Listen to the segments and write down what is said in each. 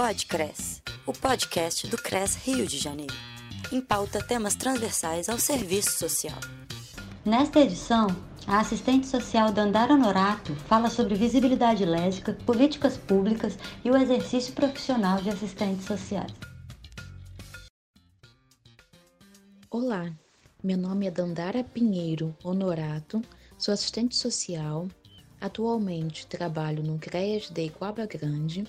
Podcres, o podcast do CRES Rio de Janeiro. Em pauta temas transversais ao serviço social. Nesta edição, a assistente social Dandara Norato fala sobre visibilidade lésbica, políticas públicas e o exercício profissional de assistentes sociais. Olá, meu nome é Dandara Pinheiro Honorato, sou assistente social. Atualmente trabalho no CREAS de Iguaba Grande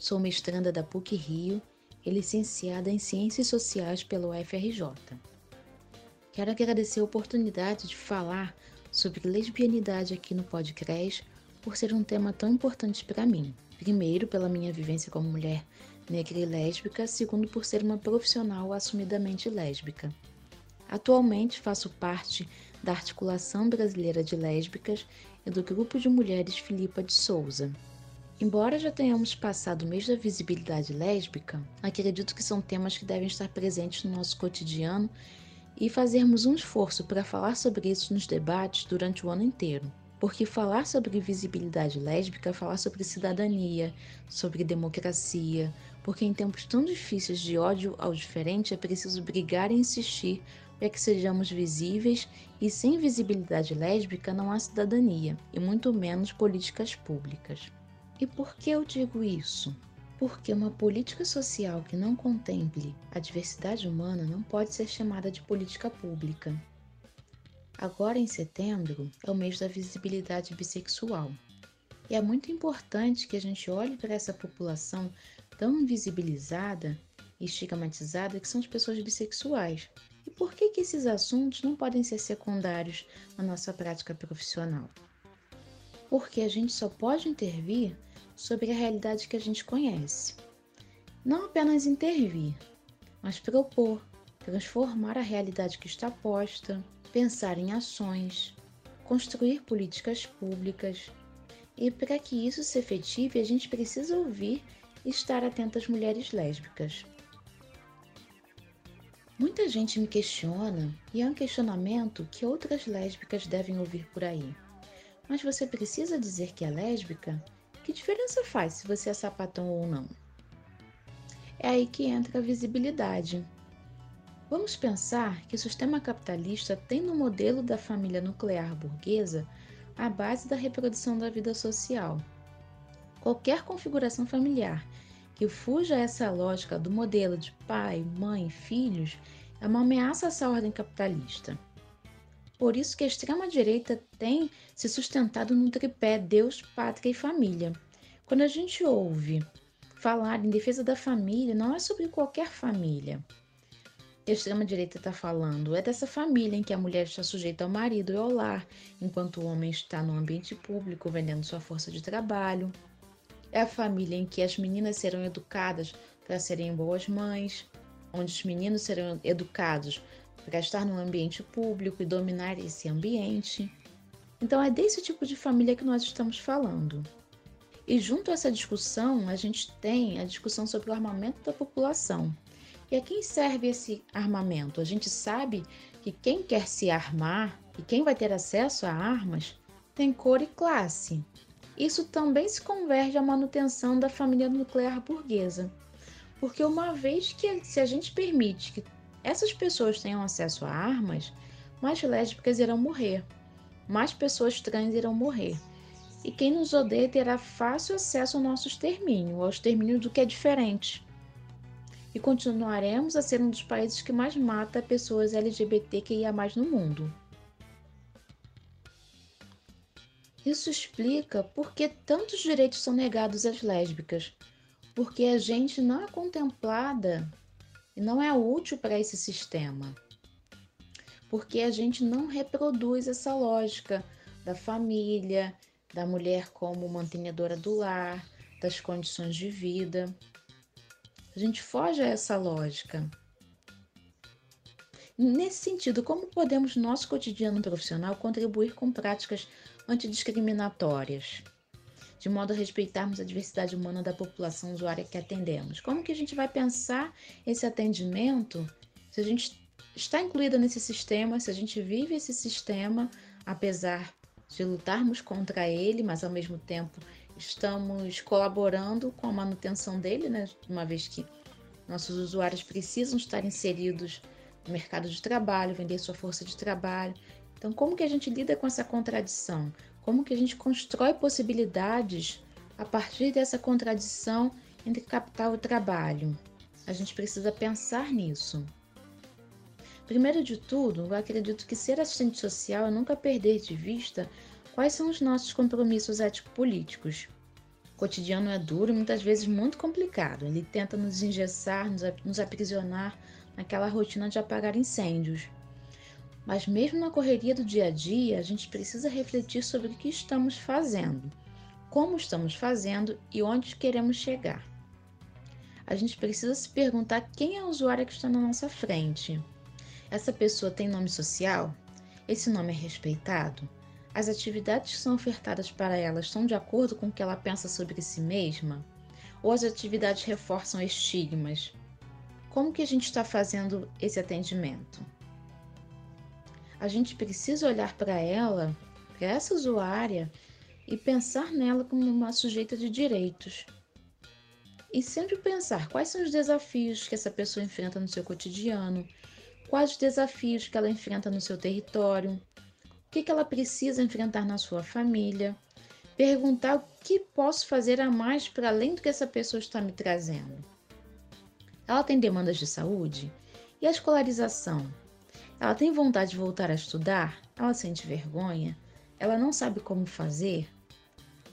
Sou mestranda da PUC Rio e licenciada em Ciências Sociais pelo UFRJ. Quero agradecer a oportunidade de falar sobre lesbianidade aqui no podcast por ser um tema tão importante para mim. Primeiro, pela minha vivência como mulher negra e lésbica, segundo, por ser uma profissional assumidamente lésbica. Atualmente faço parte da Articulação Brasileira de Lésbicas e do Grupo de Mulheres Filipa de Souza, Embora já tenhamos passado o mês da visibilidade lésbica, acredito que são temas que devem estar presentes no nosso cotidiano e fazermos um esforço para falar sobre isso nos debates durante o ano inteiro. Porque falar sobre visibilidade lésbica é falar sobre cidadania, sobre democracia, porque em tempos tão difíceis de ódio ao diferente é preciso brigar e insistir para que sejamos visíveis e sem visibilidade lésbica não há cidadania, e muito menos políticas públicas. E por que eu digo isso? Porque uma política social que não contemple a diversidade humana não pode ser chamada de política pública. Agora, em setembro, é o mês da visibilidade bissexual. E é muito importante que a gente olhe para essa população tão invisibilizada e estigmatizada que são as pessoas bissexuais. E por que, que esses assuntos não podem ser secundários na nossa prática profissional? Porque a gente só pode intervir sobre a realidade que a gente conhece. Não apenas intervir, mas propor, transformar a realidade que está posta, pensar em ações, construir políticas públicas. E para que isso se efetive, a gente precisa ouvir e estar atento às mulheres lésbicas. Muita gente me questiona, e é um questionamento que outras lésbicas devem ouvir por aí. Mas você precisa dizer que é lésbica? Que diferença faz se você é sapatão ou não? É aí que entra a visibilidade. Vamos pensar que o sistema capitalista tem no modelo da família nuclear burguesa a base da reprodução da vida social. Qualquer configuração familiar que fuja essa lógica do modelo de pai, mãe, filhos é uma ameaça a essa ordem capitalista. Por isso que a extrema-direita tem se sustentado no tripé Deus, Pátria e Família. Quando a gente ouve falar em defesa da família, não é sobre qualquer família. A extrema-direita está falando é dessa família em que a mulher está sujeita ao marido e ao lar, enquanto o homem está no ambiente público vendendo sua força de trabalho. É a família em que as meninas serão educadas para serem boas mães, onde os meninos serão educados para estar no ambiente público e dominar esse ambiente. Então é desse tipo de família que nós estamos falando. E junto a essa discussão, a gente tem a discussão sobre o armamento da população. E a quem serve esse armamento? A gente sabe que quem quer se armar e quem vai ter acesso a armas tem cor e classe. Isso também se converge à manutenção da família nuclear burguesa. Porque uma vez que se a gente permite que essas pessoas tenham acesso a armas, mais lésbicas irão morrer, mais pessoas trans irão morrer. E quem nos odeia terá fácil acesso ao nosso extermínio, ao extermínio do que é diferente. E continuaremos a ser um dos países que mais mata pessoas LGBTQIA no mundo. Isso explica por que tantos direitos são negados às lésbicas, porque a gente não é contemplada e não é útil para esse sistema. Porque a gente não reproduz essa lógica da família, da mulher como mantenedora do lar, das condições de vida. A gente foge a essa lógica. Nesse sentido, como podemos, no nosso cotidiano profissional, contribuir com práticas antidiscriminatórias? De modo a respeitarmos a diversidade humana da população usuária que atendemos. Como que a gente vai pensar esse atendimento se a gente está incluída nesse sistema, se a gente vive esse sistema, apesar de lutarmos contra ele, mas ao mesmo tempo estamos colaborando com a manutenção dele, né? Uma vez que nossos usuários precisam estar inseridos no mercado de trabalho, vender sua força de trabalho. Então, como que a gente lida com essa contradição? Como que a gente constrói possibilidades a partir dessa contradição entre capital e trabalho? A gente precisa pensar nisso. Primeiro de tudo, eu acredito que ser assistente social é nunca perder de vista quais são os nossos compromissos ético-políticos. O cotidiano é duro e muitas vezes muito complicado. Ele tenta nos engessar, nos aprisionar naquela rotina de apagar incêndios. Mas mesmo na correria do dia a dia, a gente precisa refletir sobre o que estamos fazendo, como estamos fazendo e onde queremos chegar. A gente precisa se perguntar quem é o usuário que está na nossa frente. Essa pessoa tem nome social? Esse nome é respeitado? As atividades que são ofertadas para ela estão de acordo com o que ela pensa sobre si mesma? Ou as atividades reforçam estigmas? Como que a gente está fazendo esse atendimento? A gente precisa olhar para ela, para essa usuária, e pensar nela como uma sujeita de direitos. E sempre pensar quais são os desafios que essa pessoa enfrenta no seu cotidiano, quais os desafios que ela enfrenta no seu território, o que, ela precisa enfrentar na sua família, perguntar o que posso fazer a mais para além do que essa pessoa está me trazendo. Ela tem demandas de saúde? E a escolarização? Ela tem vontade de voltar a estudar? Ela sente vergonha? Ela não sabe como fazer?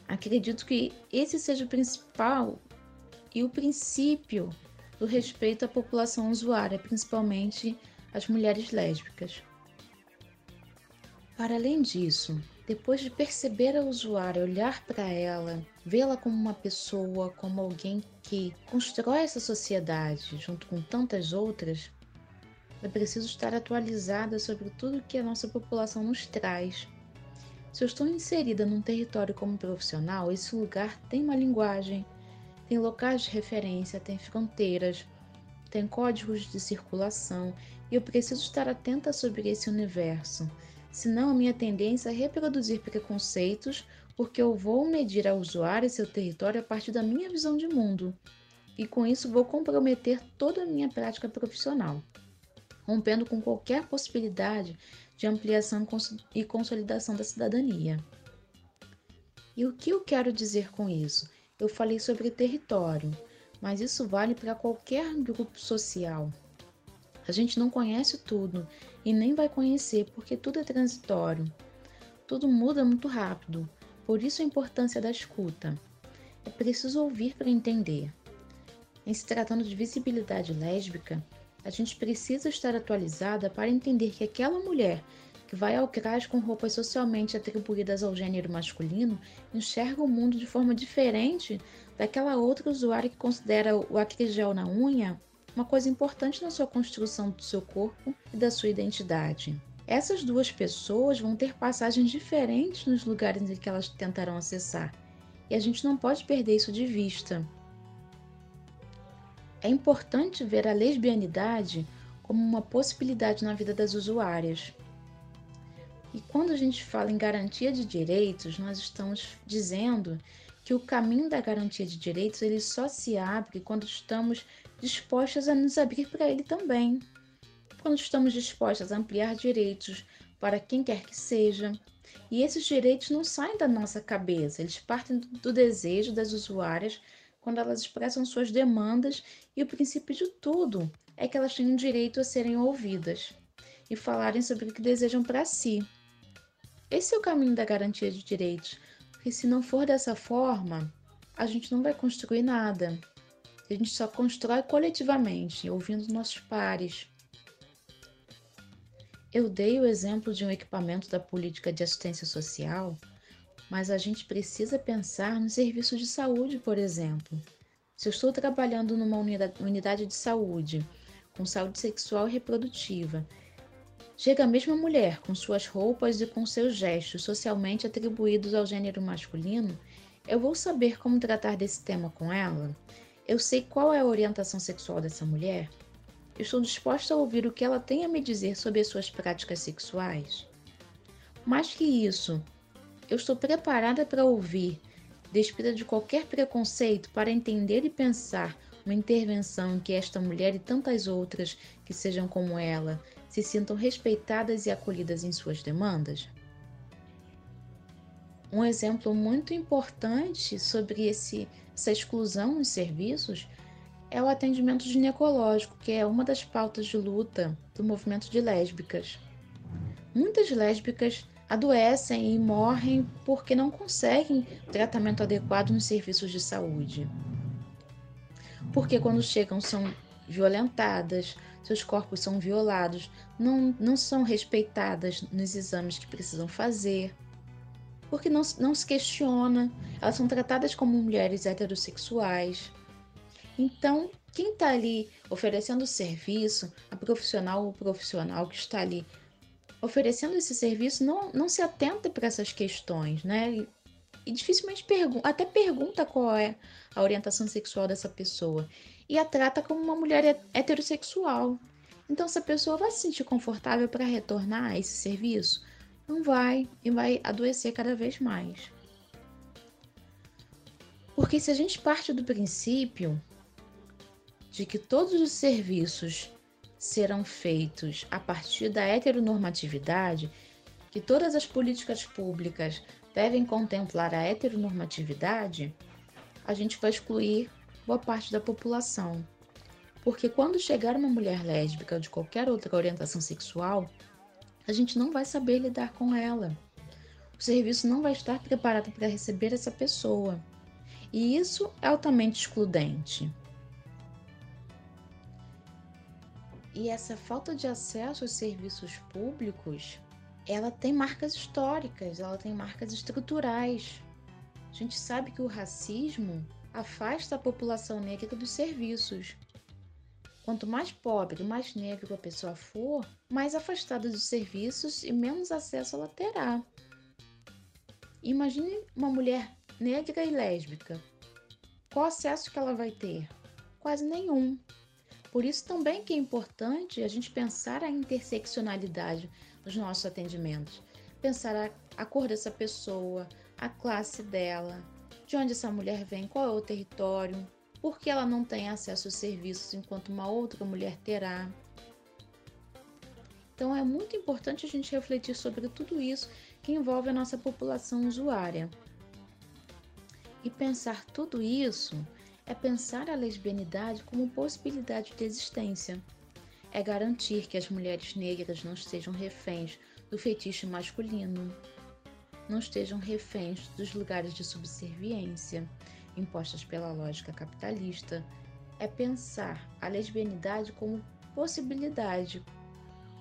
Acredito que esse seja o principal e o princípio do respeito à população usuária, principalmente as mulheres lésbicas. Para além disso, depois de perceber a usuária, olhar para ela, vê-la como uma pessoa, como alguém que constrói essa sociedade junto com tantas outras, é preciso estar atualizada sobre tudo que a nossa população nos traz. Se eu estou inserida num território como profissional, esse lugar tem uma linguagem, tem locais de referência, tem fronteiras, tem códigos de circulação e eu preciso estar atenta sobre esse universo. Senão, a minha tendência é reproduzir preconceitos, porque eu vou medir ao usuário e seu território a partir da minha visão de mundo. E com isso, vou comprometer toda a minha prática profissional, rompendo com qualquer possibilidade de ampliação e consolidação da cidadania. E o que eu quero dizer com isso? Eu falei sobre território, mas isso vale para qualquer grupo social. A gente não conhece tudo e nem vai conhecer porque tudo é transitório. Tudo muda muito rápido, por isso a importância da escuta. É preciso ouvir para entender. Em se tratando de visibilidade lésbica, a gente precisa estar atualizada para entender que aquela mulher que vai ao CRAS com roupas socialmente atribuídas ao gênero masculino enxerga o mundo de forma diferente daquela outra usuária que considera o acrigel na unha uma coisa importante na sua construção do seu corpo e da sua identidade. Essas duas pessoas vão ter passagens diferentes nos lugares em que elas tentarão acessar, e a gente não pode perder isso de vista. É importante ver a lesbianidade como uma possibilidade na vida das usuárias. E quando a gente fala em garantia de direitos, nós estamos dizendo que o caminho da garantia de direitos ele só se abre quando estamos dispostas a nos abrir para ele também. Quando estamos dispostas a ampliar direitos para quem quer que seja. E esses direitos não saem da nossa cabeça, eles partem do desejo das usuárias quando elas expressam suas demandas e o princípio de tudo é que elas têm o direito a serem ouvidas e falarem sobre o que desejam para si. Esse é o caminho da garantia de direitos, porque se não for dessa forma, a gente não vai construir nada. A gente só constrói coletivamente, ouvindo nossos pares. Eu dei o exemplo de um equipamento da política de assistência social, mas a gente precisa pensar no serviço de saúde, por exemplo. Se eu estou trabalhando numa unidade de saúde, com saúde sexual e reprodutiva, Chega a mesma mulher, com suas roupas e com seus gestos socialmente atribuídos ao gênero masculino, eu vou saber como tratar desse tema com ela? Eu sei qual é a orientação sexual dessa mulher? Eu estou disposta a ouvir o que ela tem a me dizer sobre as suas práticas sexuais? Mais que isso, eu estou preparada para ouvir despida de qualquer preconceito para entender e pensar uma intervenção que esta mulher e tantas outras que sejam como ela se sintam respeitadas e acolhidas em suas demandas? Um exemplo muito importante sobre esse, essa exclusão nos serviços é o atendimento ginecológico, que é uma das pautas de luta do movimento de lésbicas. Muitas lésbicas adoecem e morrem porque não conseguem tratamento adequado nos serviços de saúde. Porque quando chegam são violentadas, seus corpos são violados, não, não são respeitadas nos exames que precisam fazer porque não, não se questiona, elas são tratadas como mulheres heterossexuais. Então, quem está ali oferecendo serviço, a profissional ou profissional que está ali oferecendo esse serviço, não, não se atenta para essas questões, né? E, e dificilmente pergunta, até pergunta qual é a orientação sexual dessa pessoa e a trata como uma mulher heterossexual. Então, essa pessoa vai se sentir confortável para retornar a esse serviço? não vai e vai adoecer cada vez mais. Porque se a gente parte do princípio de que todos os serviços serão feitos a partir da heteronormatividade, que todas as políticas públicas devem contemplar a heteronormatividade, a gente vai excluir boa parte da população. Porque quando chegar uma mulher lésbica de qualquer outra orientação sexual, a gente não vai saber lidar com ela. O serviço não vai estar preparado para receber essa pessoa. E isso é altamente excludente. E essa falta de acesso aos serviços públicos, ela tem marcas históricas, ela tem marcas estruturais. A gente sabe que o racismo afasta a população negra dos serviços. Quanto mais pobre, mais negro a pessoa for, mais afastada dos serviços e menos acesso ela terá. Imagine uma mulher negra e lésbica. Qual acesso que ela vai ter? Quase nenhum. Por isso também que é importante a gente pensar a interseccionalidade nos nossos atendimentos. Pensar a, a cor dessa pessoa, a classe dela, de onde essa mulher vem, qual é o território, porque ela não tem acesso aos serviços enquanto uma outra mulher terá. Então é muito importante a gente refletir sobre tudo isso que envolve a nossa população usuária. E pensar tudo isso é pensar a lesbianidade como possibilidade de existência. É garantir que as mulheres negras não estejam reféns do feitiço masculino, não estejam reféns dos lugares de subserviência impostas pela lógica capitalista, é pensar a lesbianidade como possibilidade,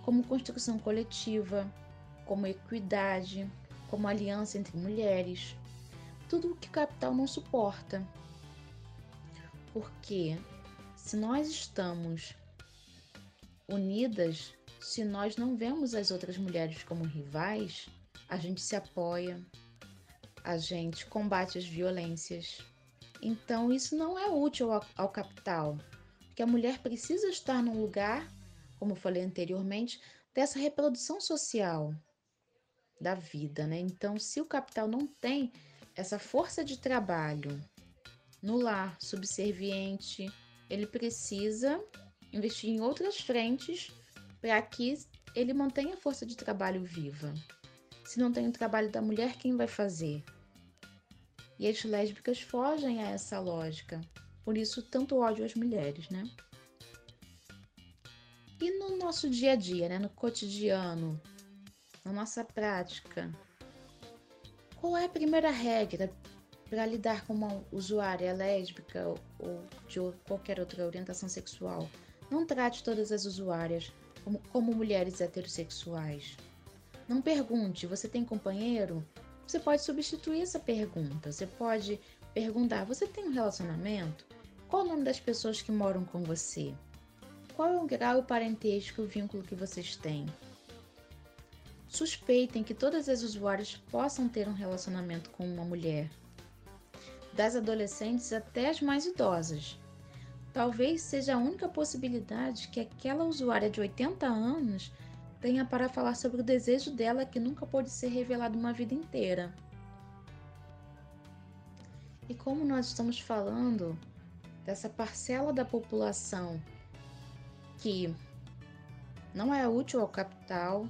como construção coletiva, como equidade, como aliança entre mulheres, tudo o que o capital não suporta. Porque se nós estamos unidas, se nós não vemos as outras mulheres como rivais, a gente se apoia, a gente combate as violências, então, isso não é útil ao, ao capital, porque a mulher precisa estar num lugar, como eu falei anteriormente, dessa reprodução social da vida, né? Então, se o capital não tem essa força de trabalho no lar subserviente, ele precisa investir em outras frentes para que ele mantenha a força de trabalho viva. Se não tem o trabalho da mulher, quem vai fazer? E as lésbicas fogem a essa lógica. Por isso, tanto ódio às mulheres, né? E no nosso dia a dia, né? no cotidiano, na nossa prática, qual é a primeira regra para lidar com uma usuária lésbica ou de qualquer outra orientação sexual? Não trate todas as usuárias como, como mulheres heterossexuais. Não pergunte: você tem companheiro? Você pode substituir essa pergunta. Você pode perguntar: você tem um relacionamento? Qual o nome das pessoas que moram com você? Qual é o grau parentesco e o vínculo que vocês têm? Suspeitem que todas as usuárias possam ter um relacionamento com uma mulher, das adolescentes até as mais idosas. Talvez seja a única possibilidade que aquela usuária de 80 anos tenha para falar sobre o desejo dela que nunca pôde ser revelado uma vida inteira. E como nós estamos falando dessa parcela da população que não é útil ao capital,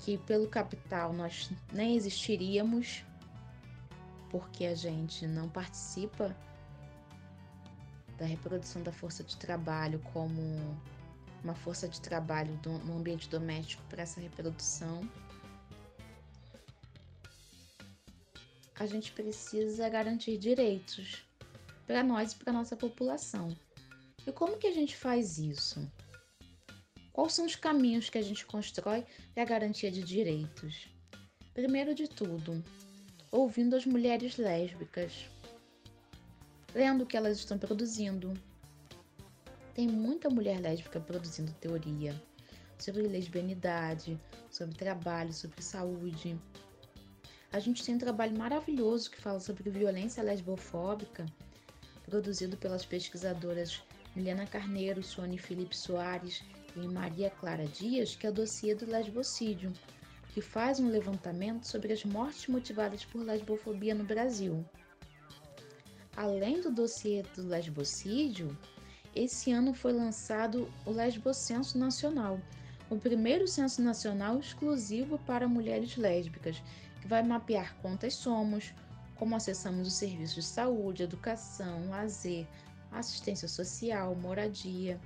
que pelo capital nós nem existiríamos, porque a gente não participa da reprodução da força de trabalho como uma força de trabalho no ambiente doméstico para essa reprodução. A gente precisa garantir direitos para nós e para nossa população. E como que a gente faz isso? Quais são os caminhos que a gente constrói para a garantia de direitos? Primeiro de tudo, ouvindo as mulheres lésbicas, lendo o que elas estão produzindo. Tem muita mulher lésbica produzindo teoria sobre lesbianidade, sobre trabalho, sobre saúde. A gente tem um trabalho maravilhoso que fala sobre violência lesbofóbica, produzido pelas pesquisadoras Milena Carneiro, Sônia Felipe Soares e Maria Clara Dias, que é o dossiê do lesbocídio, que faz um levantamento sobre as mortes motivadas por lesbofobia no Brasil. Além do dossiê do lesbocídio, esse ano foi lançado o Lesbocenso Nacional, o primeiro censo nacional exclusivo para mulheres lésbicas, que vai mapear quantas somos, como acessamos os serviços de saúde, educação, lazer, assistência social, moradia,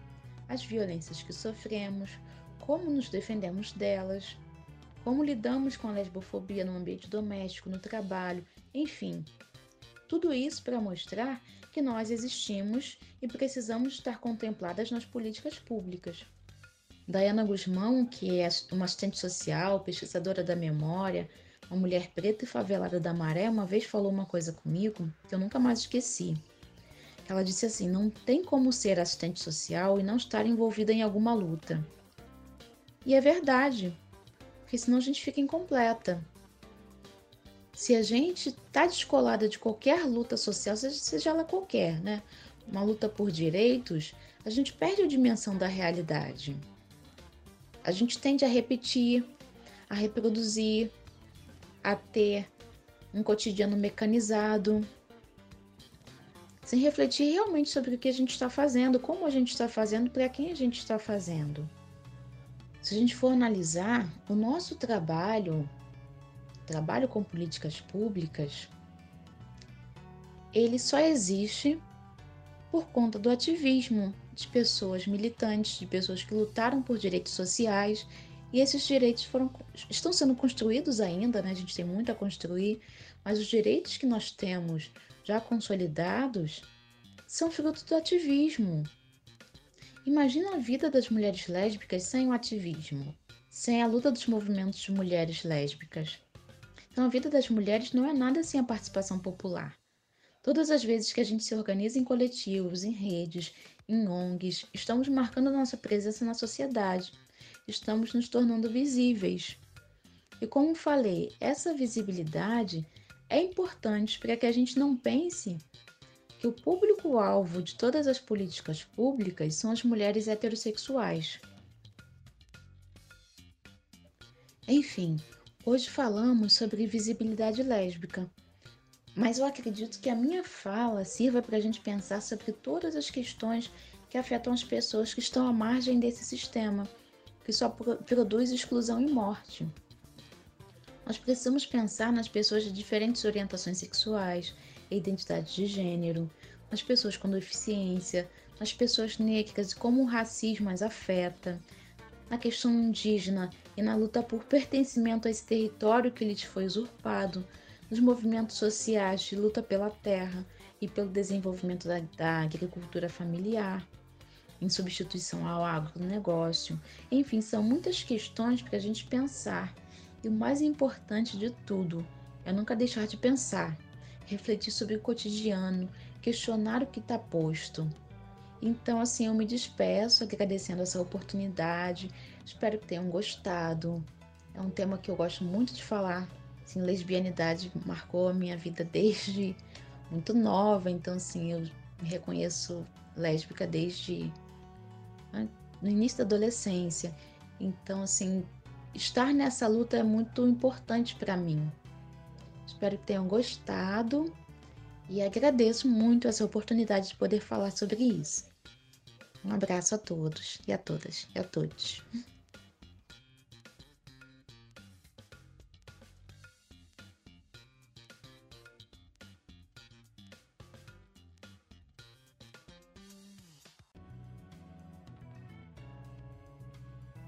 as violências que sofremos, como nos defendemos delas, como lidamos com a lesbofobia no ambiente doméstico, no trabalho, enfim. Tudo isso para mostrar que nós existimos e precisamos estar contempladas nas políticas públicas. Diana Guzmão, que é uma assistente social, pesquisadora da memória, uma mulher preta e favelada da Maré, uma vez falou uma coisa comigo que eu nunca mais esqueci. Ela disse assim: não tem como ser assistente social e não estar envolvida em alguma luta. E é verdade, porque senão a gente fica incompleta. Se a gente está descolada de qualquer luta social, seja ela qualquer, né? Uma luta por direitos, a gente perde a dimensão da realidade. A gente tende a repetir, a reproduzir, a ter um cotidiano mecanizado, sem refletir realmente sobre o que a gente está fazendo, como a gente está fazendo, para quem a gente está fazendo. Se a gente for analisar o nosso trabalho, trabalho com políticas públicas, ele só existe por conta do ativismo de pessoas militantes, de pessoas que lutaram por direitos sociais, e esses direitos foram, estão sendo construídos ainda, né? a gente tem muito a construir, mas os direitos que nós temos já consolidados são fruto do ativismo. Imagina a vida das mulheres lésbicas sem o ativismo, sem a luta dos movimentos de mulheres lésbicas. Então, a vida das mulheres não é nada sem a participação popular. Todas as vezes que a gente se organiza em coletivos, em redes, em ONGs, estamos marcando nossa presença na sociedade, estamos nos tornando visíveis. E como falei, essa visibilidade é importante para que a gente não pense que o público-alvo de todas as políticas públicas são as mulheres heterossexuais. Enfim, hoje falamos sobre visibilidade lésbica, mas eu acredito que a minha fala sirva para a gente pensar sobre todas as questões que afetam as pessoas que estão à margem desse sistema, que só produz exclusão e morte. Nós precisamos pensar nas pessoas de diferentes orientações sexuais, identidade de gênero, nas pessoas com deficiência, nas pessoas negras e como o racismo as afeta, na questão indígena e na luta por pertencimento a esse território que lhes foi usurpado, nos movimentos sociais de luta pela terra e pelo desenvolvimento da, da agricultura familiar, em substituição ao agronegócio. Enfim, são muitas questões para a gente pensar. E o mais importante de tudo é nunca deixar de pensar, refletir sobre o cotidiano, questionar o que está posto. Então, assim, eu me despeço agradecendo essa oportunidade. Espero que tenham gostado. É um tema que eu gosto muito de falar. Assim, lesbianidade marcou a minha vida desde muito nova. Então, assim, eu me reconheço lésbica desde no início da adolescência. Então, assim, estar nessa luta é muito importante para mim. Espero que tenham gostado E agradeço muito essa oportunidade de poder falar sobre isso. Um abraço a todos e a todas e a todos.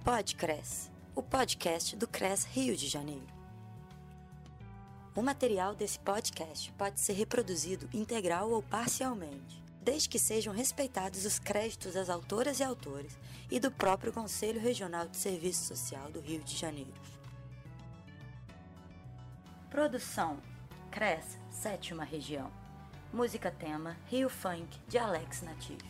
Podcres, o podcast do CRES Rio de Janeiro. O material desse podcast pode ser reproduzido integral ou parcialmente, desde que sejam respeitados os créditos das autoras e autores e do próprio Conselho Regional de Serviço Social do Rio de Janeiro. Produção: CRES, Sétima Região. Música tema: Rio Funk, de Alex Natif.